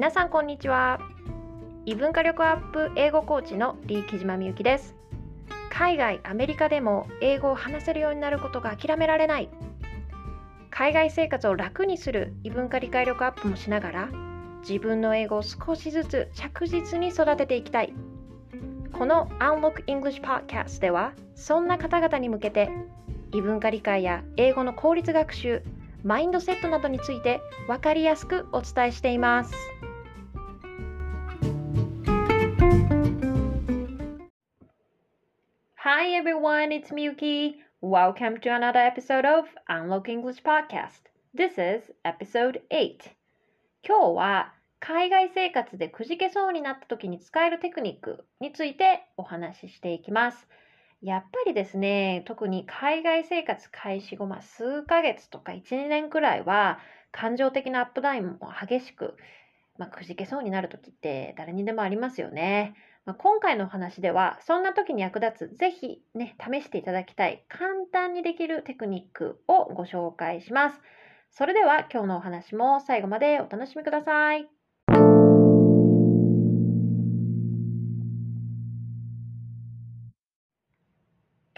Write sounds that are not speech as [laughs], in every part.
皆さんこんにちは。異文化力アップ英語コーチのリー木島みゆきです。海外アメリカでも英語を話せるようになることが諦められない。海外生活を楽にする異文化理解力アップもしながら自分の英語を少しずつ着実に育てていきたい。この Unlock English Podcast ではそんな方々に向けて異文化理解や英語の効率学習マインドセットなどについて分かりやすくお伝えしています。Hi everyone, it's Miyuki. Welcome to another episode of Unlock English Podcast. This is episode 8. 今日は海外生活でくじけそうになった時に使えるテクニックについてお話ししていきます。やっぱりですね、特に海外生活開始後、まあ、数ヶ月とか1、2年くらいは、感情的なアップダウンも激しく、まあ、くじけそうになる時って誰にでもありますよね。まあ、今回のお話では、そんな時に役立つ、ぜひね、試していただきたい、簡単にできるテクニックをご紹介します。それでは今日のお話も最後までお楽しみください。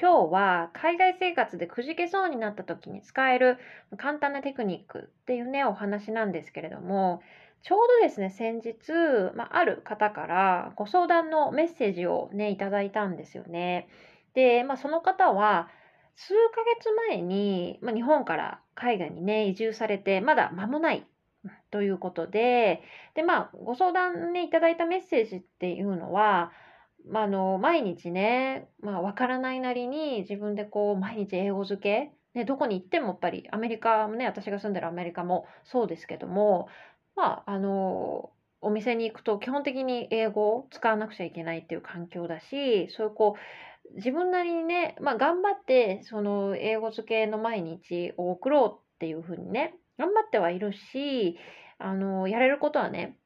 今日は海外生活でくじけそうになった時に使える簡単なテクニックっていうねお話なんですけれどもちょうどですね先日、まあ、ある方からご相談のメッセージをねいただいたんですよね。で、まあ、その方は数ヶ月前に、まあ、日本から海外にね移住されてまだ間もないということででまあご相談ねいただいたメッセージっていうのはまあ、あの毎日ね、まあ、分からないなりに自分でこう毎日英語漬け、ね、どこに行ってもやっぱりアメリカもね私が住んでるアメリカもそうですけどもまああのお店に行くと基本的に英語を使わなくちゃいけないっていう環境だしそういうこう自分なりにね、まあ、頑張ってその英語漬けの毎日を送ろうっていうふうにね頑張ってはいるしあのやれることはね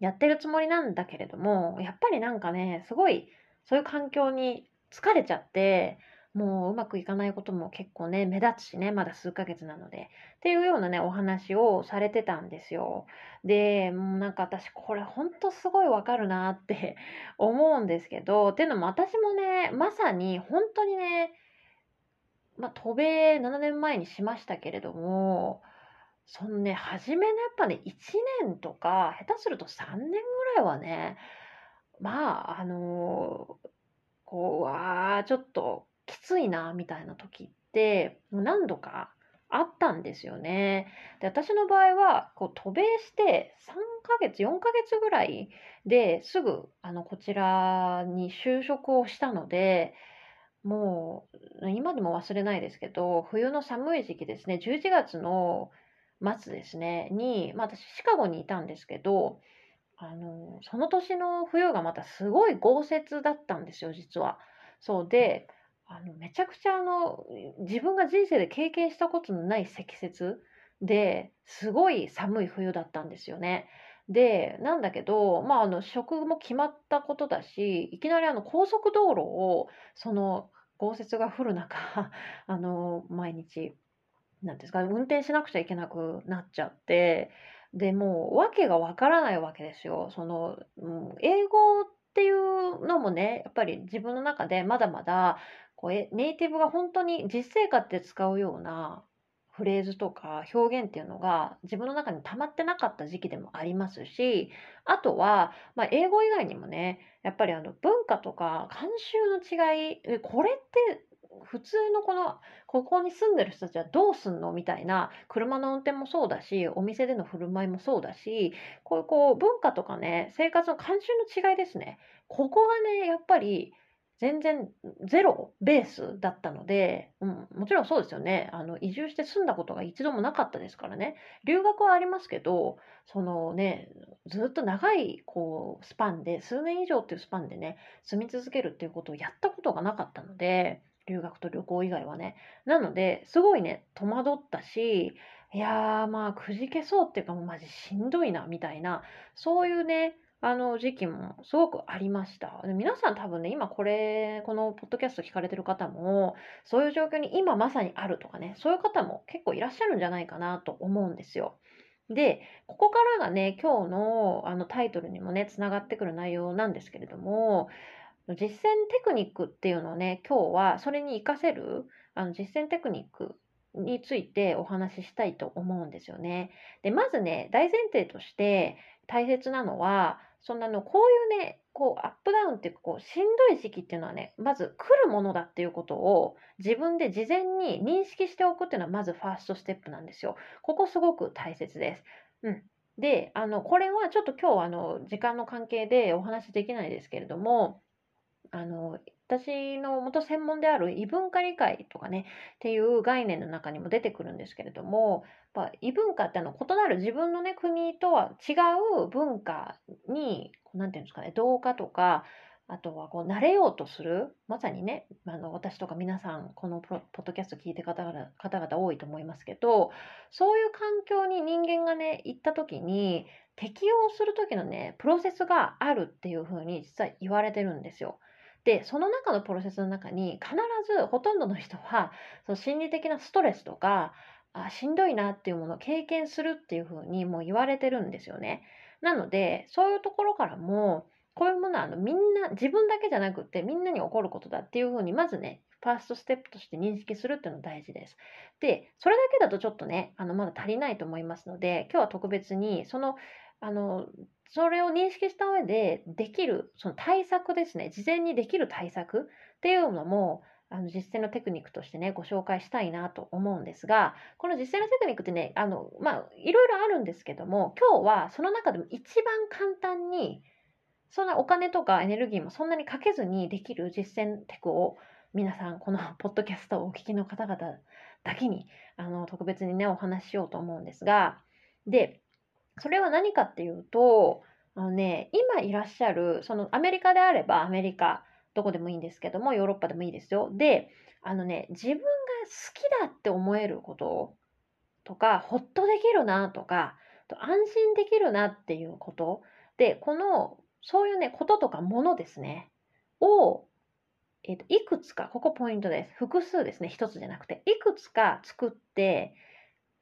やってるつもりなんだけれども、やっぱりなんかね、すごいそういう環境に疲れちゃって、もううまくいかないことも結構ね、目立つしね、まだ数ヶ月なので。っていうようなね、お話をされてたんですよ。で、もうなんか私これほんとすごいわかるなって [laughs] 思うんですけど、っていうのも私もね、まさに本当にね、まあ、渡米7年前にしましたけれども、そのね、初めのやっぱね、1年とか、下手すると3年ぐらいはね、まあ、あのこう、わあ、ちょっときついな、みたいな時って、何度かあったんですよね。で、私の場合は、こう、渡米して3ヶ月、4ヶ月ぐらいですぐ、あの、こちらに就職をしたので、もう、今でも忘れないですけど、冬の寒い時期ですね、11月の末ですね、に、まあ、私シカゴにいたんですけど、あの、その年の冬がまたすごい豪雪だったんですよ、実は。そうで、あの、めちゃくちゃあの、自分が人生で経験したことのない積雪で、すごい寒い冬だったんですよね。で、なんだけど、まあ、あの、職も決まったことだし、いきなりあの、高速道路を、その、豪雪が降る中、[laughs] あの、毎日なんですか、運転しなくちゃいけなくなっちゃって、で、もう訳がわからないわけですよ。その、うん、英語っていうのもね、やっぱり自分の中でまだまだ、こうネイティブが本当に実生活で使うようなフレーズとか表現っていうのが自分の中に溜まってなかった時期でもありますし、あとは、まあ、英語以外にもね、やっぱりあの文化とか慣習の違い、これって普通のこのここに住んでる人たちはどうすんのみたいな車の運転もそうだしお店での振る舞いもそうだしこういうこう文化とかね生活の慣習の違いですね。ここがねやっぱり全然ゼロベースだったので、うん、もちろんそうですよねあの移住して住んだことが一度もなかったですからね留学はありますけどそのねずっと長いこうスパンで数年以上っていうスパンでね住み続けるっていうことをやったことがなかったので留学と旅行以外はね。なので、すごいね、戸惑ったし、いやー、まあ、くじけそうっていうか、もうマジしんどいな、みたいな、そういうね、あの時期もすごくありました。で皆さん多分ね、今これ、このポッドキャスト聞かれてる方も、そういう状況に今まさにあるとかね、そういう方も結構いらっしゃるんじゃないかなと思うんですよ。で、ここからがね、今日のあのタイトルにもね、つながってくる内容なんですけれども、実践テクニックっていうのをね、今日はそれに活かせるあの実践テクニックについてお話ししたいと思うんですよね。で、まずね、大前提として大切なのは、そんなの、こういうね、こう、アップダウンっていうか、こう、しんどい時期っていうのはね、まず来るものだっていうことを自分で事前に認識しておくっていうのは、まずファーストステップなんですよ。ここすごく大切です。うん。で、あの、これはちょっと今日、あの、時間の関係でお話しできないですけれども、あの、私の元専門である異文化理解とかね、っていう概念の中にも出てくるんですけれども、まあ、異文化ってあの異なる自分のね、国とは違う文化に、なんていうんですかね、同化とか、あとはこう慣れようとする、まさにね、あの私とか皆さん、このポッドキャスト聞いて方々方々多いと思いますけど、そういう環境に人間がね、行った時に、適応する時のね、プロセスがあるっていうふうに実は言われてるんですよ。で、その中のプロセスの中に必ずほとんどの人はその心理的なストレスとかあしんどいなっていうものを経験するっていうふうにもう言われてるんですよね。なのでそういうところからもこういうものはあのみんな自分だけじゃなくってみんなに起こることだっていうふうにまずねファーストステップとして認識するっていうのが大事です。で、それだけだとちょっとね、あのまだ足りないと思いますので、今日は特別にそのあのそれを認識した上でできるその対策ですね。事前にできる対策っていうのもあの実践のテクニックとしてねご紹介したいなと思うんですがこの実践のテクニックってねあのまあいろいろあるんですけども今日はその中でも一番簡単にそんなお金とかエネルギーもそんなにかけずにできる実践テクを皆さんこのポッドキャストをお聞きの方々だけにあの特別にねお話ししようと思うんですがでそれは何かっていうと、あのね、今いらっしゃる、そのアメリカであればアメリカ、どこでもいいんですけども、ヨーロッパでもいいですよ。で、あのね、自分が好きだって思えることとか、ほっとできるなとか、安心できるなっていうことで、この、そういうね、こととかものですね、を、えっ、ー、と、いくつか、ここポイントです。複数ですね、一つじゃなくて、いくつか作って、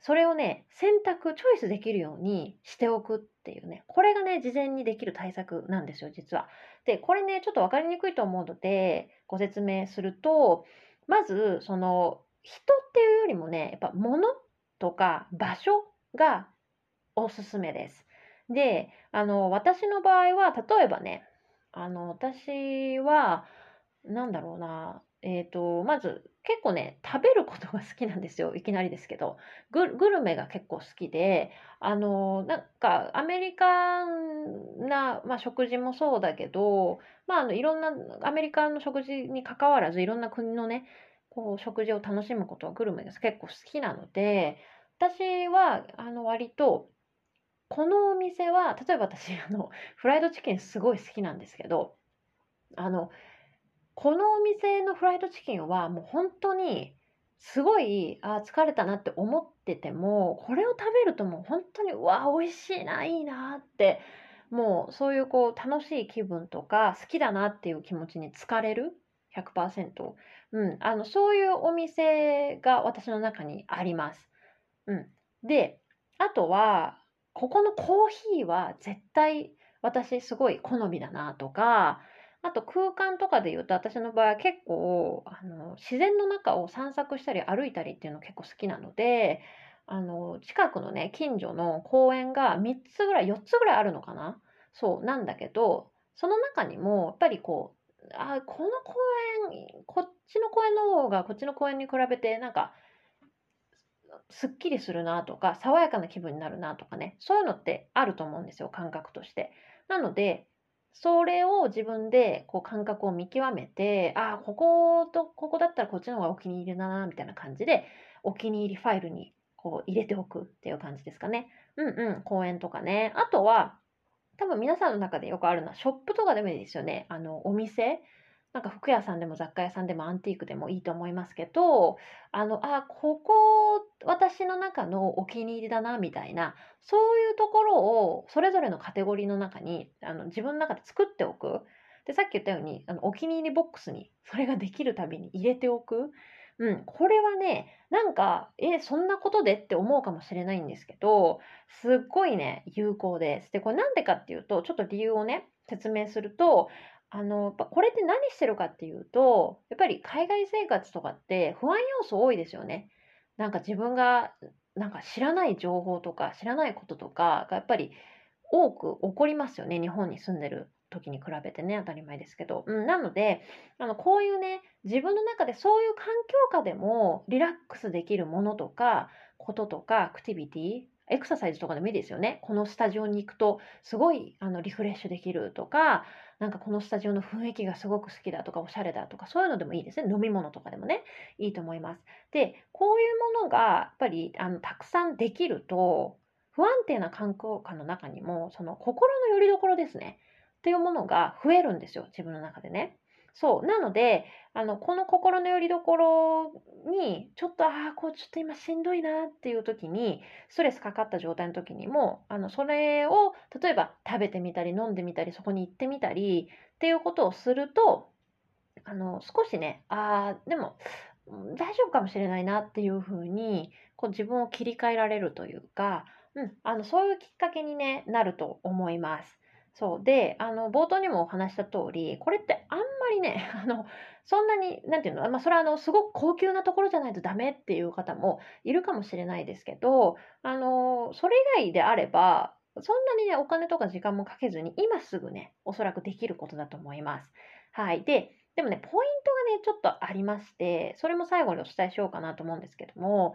それをね、選択、チョイスできるようにしておくっていうね、これがね、事前にできる対策なんですよ、実は。で、これね、ちょっと分かりにくいと思うので、ご説明すると、まず、その、人っていうよりもね、やっぱ物とか場所がおすすめです。で、あの、私の場合は、例えばね、あの、私は、なんだろうな、えっ、ー、と、まず、結構ね、食べることが好きなんですよ。[laughs] いきなりですけど。グルメが結構好きで、あの、なんか、アメリカンな、まあ、食事もそうだけど、まあ、あの、いろんな、アメリカの食事に関わらず、いろんな国のね、こう、食事を楽しむことはグルメが結構好きなので、私は、あの、割と、このお店は、例えば私、[laughs] あの、フライドチキンすごい好きなんですけど、あの、このお店のフライドチキンはもう本当にすごいあ疲れたなって思っててもこれを食べるともう本当にうわ美味しいないいなってもうそういうこう楽しい気分とか好きだなっていう気持ちに疲れる100%、うん、あのそういうお店が私の中にあります。うん、であとはここのコーヒーは絶対私すごい好みだなとかあと空間とかで言うと私の場合は結構あの自然の中を散策したり歩いたりっていうの結構好きなのであの近くのね近所の公園が3つぐらい4つぐらいあるのかな？そうなんだけどその中にもやっぱりこうあこの公園こっちの公園の方がこっちの公園に比べてなんかすっきりするなとか爽やかな気分になるなとかねそういうのってあると思うんですよ感覚として。なのでそれを自分でこう感覚を見極めて、ああ、こことここだったらこっちの方がお気に入りだな、みたいな感じで、お気に入りファイルにこう入れておくっていう感じですかね。うんうん、公園とかね。あとは、多分皆さんの中でよくあるのは、ショップとかでもいいですよね。あの、お店。なんか服屋さんでも雑貨屋さんでもアンティークでもいいと思いますけど、あの、あ、ここ私の中のお気に入りだな、みたいな、そういうところをそれぞれのカテゴリーの中にあの自分の中で作っておく。で、さっき言ったように、あのお気に入りボックスにそれができるたびに入れておく。うん、これはね、なんか、え、そんなことでって思うかもしれないんですけど、すっごいね、有効です。で、これなんでかっていうと、ちょっと理由をね、説明すると、あの、これって何してるかっていうと、やっぱり海外生活とかって不安要素多いですよね。なんか自分が、なんか知らない情報とか知らないこととかがやっぱり多く起こりますよね。日本に住んでる時に比べてね、当たり前ですけど。うん、なので、あの、こういうね、自分の中でそういう環境下でもリラックスできるものとか、こととか、アクティビティ、エクササイズとかでもいいですよね。このスタジオに行くと、すごいあのリフレッシュできるとか、なんかこのスタジオの雰囲気がすごく好きだとか、おしゃれだとか、そういうのでもいいですね。飲み物とかでもね、いいと思います。で、こういうものが、やっぱり、あの、たくさんできると、不安定な環境下の中にも、その心の拠り所ですね。っていうものが増えるんですよ、自分の中でね。そう。なので、あの、この心の拠り所に、ちょっと、ああ、こう、ちょっと今しんどいなっていう時に、ストレスかかった状態の時にも、あの、それを、例えば食べてみたり、飲んでみたり、そこに行ってみたり、っていうことをすると、あの、少しね、ああ、でも、大丈夫かもしれないなっていうふうに、こう自分を切り替えられるというか、うん、あの、そういうきっかけに、ね、なると思います。そう。で、あの、冒頭にもお話した通り、これってあんまりね、[laughs] あの、そんなに、なんていうの、まあ、それはあの、すごく高級なところじゃないとダメっていう方もいるかもしれないですけど、あの、それ以外であれば、そんなにね、お金とか時間もかけずに、今すぐね、おそらくできることだと思います。はい。で、でもね、ポイントがね、ちょっとありまして、それも最後にお伝えしようかなと思うんですけども、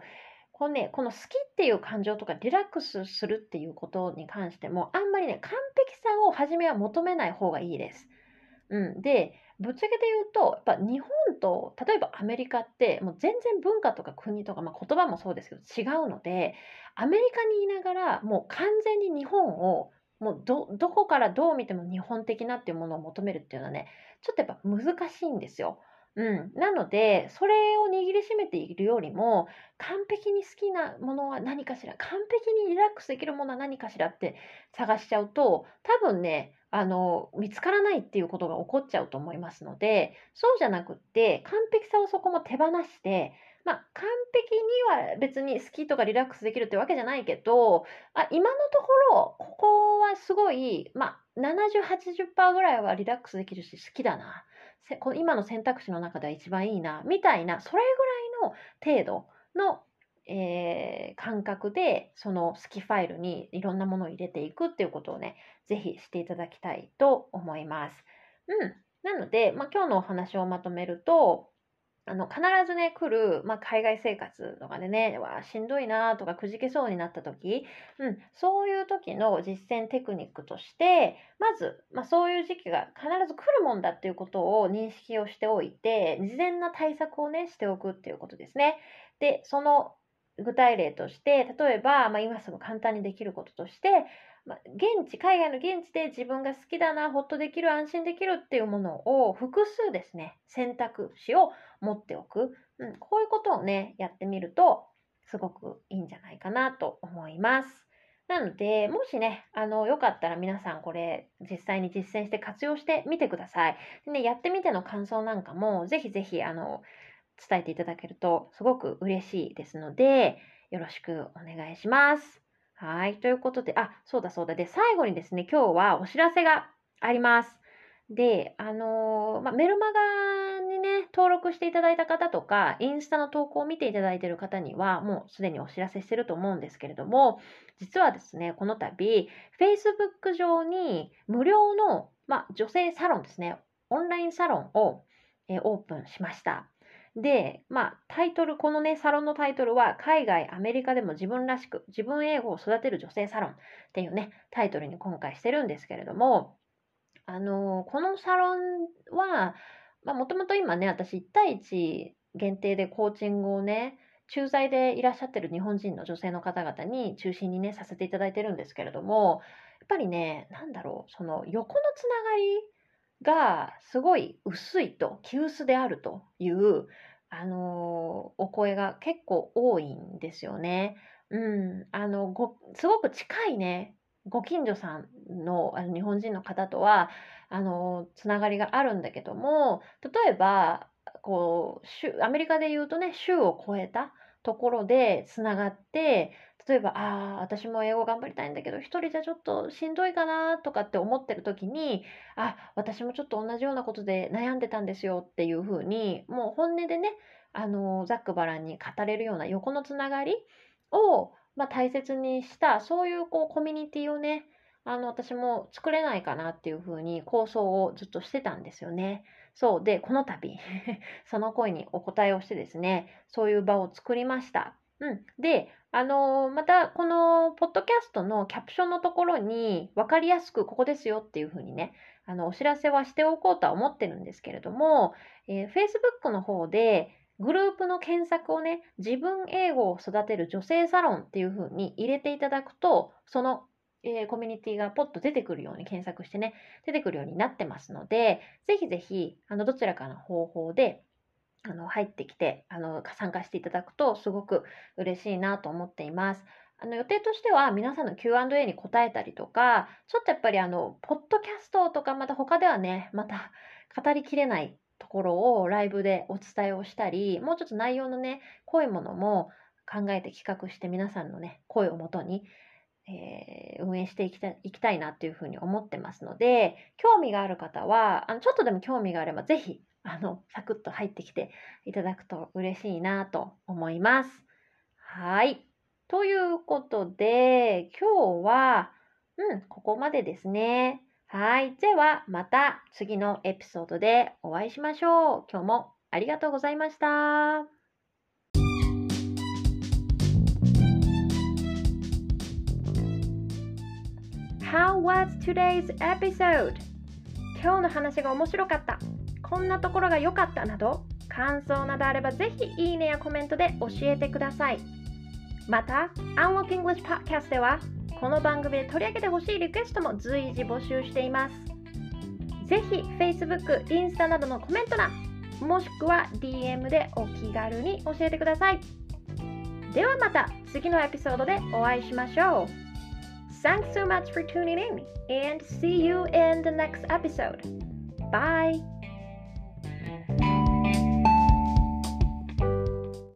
このね、この好きっていう感情とかリラックスするっていうことに関しても、あんまりね、完璧さを初めは求めない方がいいです。うん。で、ぶっちゃけて言うと、やっぱ日本と、例えばアメリカって、もう全然文化とか国とか、まあ、言葉もそうですけど違うので、アメリカにいながら、もう完全に日本を、もうど、どこからどう見ても日本的なっていうものを求めるっていうのはね、ちょっとやっぱ難しいんですよ。うん。なので、それを握りしめているよりも、完璧に好きなものは何かしら、完璧にリラックスできるものは何かしらって探しちゃうと、多分ね、あの、見つからないっていうことが起こっちゃうと思いますので、そうじゃなくって、完璧さをそこも手放して、まあ、完璧には別に好きとかリラックスできるってわけじゃないけど、あ今のところ、ここはすごい、まあ、70、80%ぐらいはリラックスできるし好きだな。この今の選択肢の中では一番いいな、みたいな、それぐらいの程度の、えー、感覚で、その好きファイルにいろんなものを入れていくっていうことをね、是非していただきたいと思います。うん。なので、まあ、今日のお話をまとめると、あの、必ずね、来る、まあ、海外生活とかでね、わしんどいなとかくじけそうになった時、うん、そういう時の実践テクニックとして、まず、まあ、そういう時期が必ず来るもんだっていうことを認識をしておいて、事前な対策をね、しておくっていうことですね。で、その具体例として、例えば、まあ、今すぐ簡単にできることとして、ま、現地、海外の現地で自分が好きだな、ほっとできる、安心できるっていうものを複数ですね、選択肢を持っておく。うん、こういうことをね、やってみると、すごくいいんじゃないかなと思います。なので、もしね、あの、よかったら皆さんこれ、実際に実践して活用してみてください。でね、やってみての感想なんかも、ぜひぜひ、あの、伝えていただけると、すごく嬉しいですので、よろしくお願いします。はい。ということで、あ、そうだそうだ。で、最後にですね、今日はお知らせがあります。で、あのー、まメルマガにね、登録していただいた方とか、インスタの投稿を見ていただいている方には、もうすでにお知らせしてると思うんですけれども、実はですね、この度、Facebook 上に無料の、まあ女性サロンですね、オンラインサロンを、えオープンしました。で、まあ、タイトル、このね、サロンのタイトルは、海外、アメリカでも自分らしく、自分英語を育てる女性サロンっていうね、タイトルに今回してるんですけれども、あの、このサロンは、もともと今ね、私1対1限定でコーチングをね、駐在でいらっしゃってる日本人の女性の方々に中心にね、させていただいてるんですけれども、やっぱりね、なんだろう、その横のつながりがすごい薄いと、急須であるという、あの、お声が結構多いんですよね。うん。あの、ごすごく近いね、ご近所さんの、あの、日本人の方とは、あの、つながりがあるんだけども、例えば、こう州アメリカで言うとね州を越えたところでつながって例えばああ私も英語頑張りたいんだけど一人じゃちょっとしんどいかなとかって思ってる時にあ私もちょっと同じようなことで悩んでたんですよっていうふうにもう本音でねあのざっくばらんに語れるような横のつながりを、まあ、大切にしたそういうこうコミュニティをねあの私も作れないかなっていうふうに構想をずっとしてたんですよね。そうでこの度 [laughs] その声にお答えをしてですねそういう場を作りました。うん、であのまたこのポッドキャストのキャプションのところに分かりやすくここですよっていうふうにねあのお知らせはしておこうとは思ってるんですけれども、えー、Facebook の方でグループの検索をね自分英語を育てる女性サロンっていうふうに入れていただくとそのえー、コミュニティがポッと出てくるように検索してね、出てくるようになってますので、ぜひぜひ、あの、どちらかの方法で、あの、入ってきて、あの、参加していただくと、すごく嬉しいなと思っています。あの、予定としては、皆さんの Q&A に答えたりとか、ちょっとやっぱりあの、ポッドキャストとか、また他ではね、また語りきれないころをライブでお伝えをしたり、もうちょっと内容のね、濃いものも考えて企画して皆さんのね、声をもとに、えー、運営していきたいきたいなっていうふうに思ってますので、興味がある方は、あのちょっとでも興味があれば、ぜひ、あの、サクッと入ってきていただくと嬉しいなと思います。はい。ということで、今日は、うん、ここまでですね。はい。では、また次のエピソードでお会いしましょう。今日もありがとうございました。How was today's episode? 今日の話が面白かった。こんなところが良かったなど、感想などあればぜひいいねやコメントで教えてください。また、Unlock English Podcast では、この番組で取り上げてほしいリクエストも随時募集しています。ぜひ Facebook、インスタなどのコメント欄、もしくは DM でお気軽に教えてください。ではまた次のエピソードでお会いしましょう。Thanks so much for tuning in and see you in the next episode. Bye.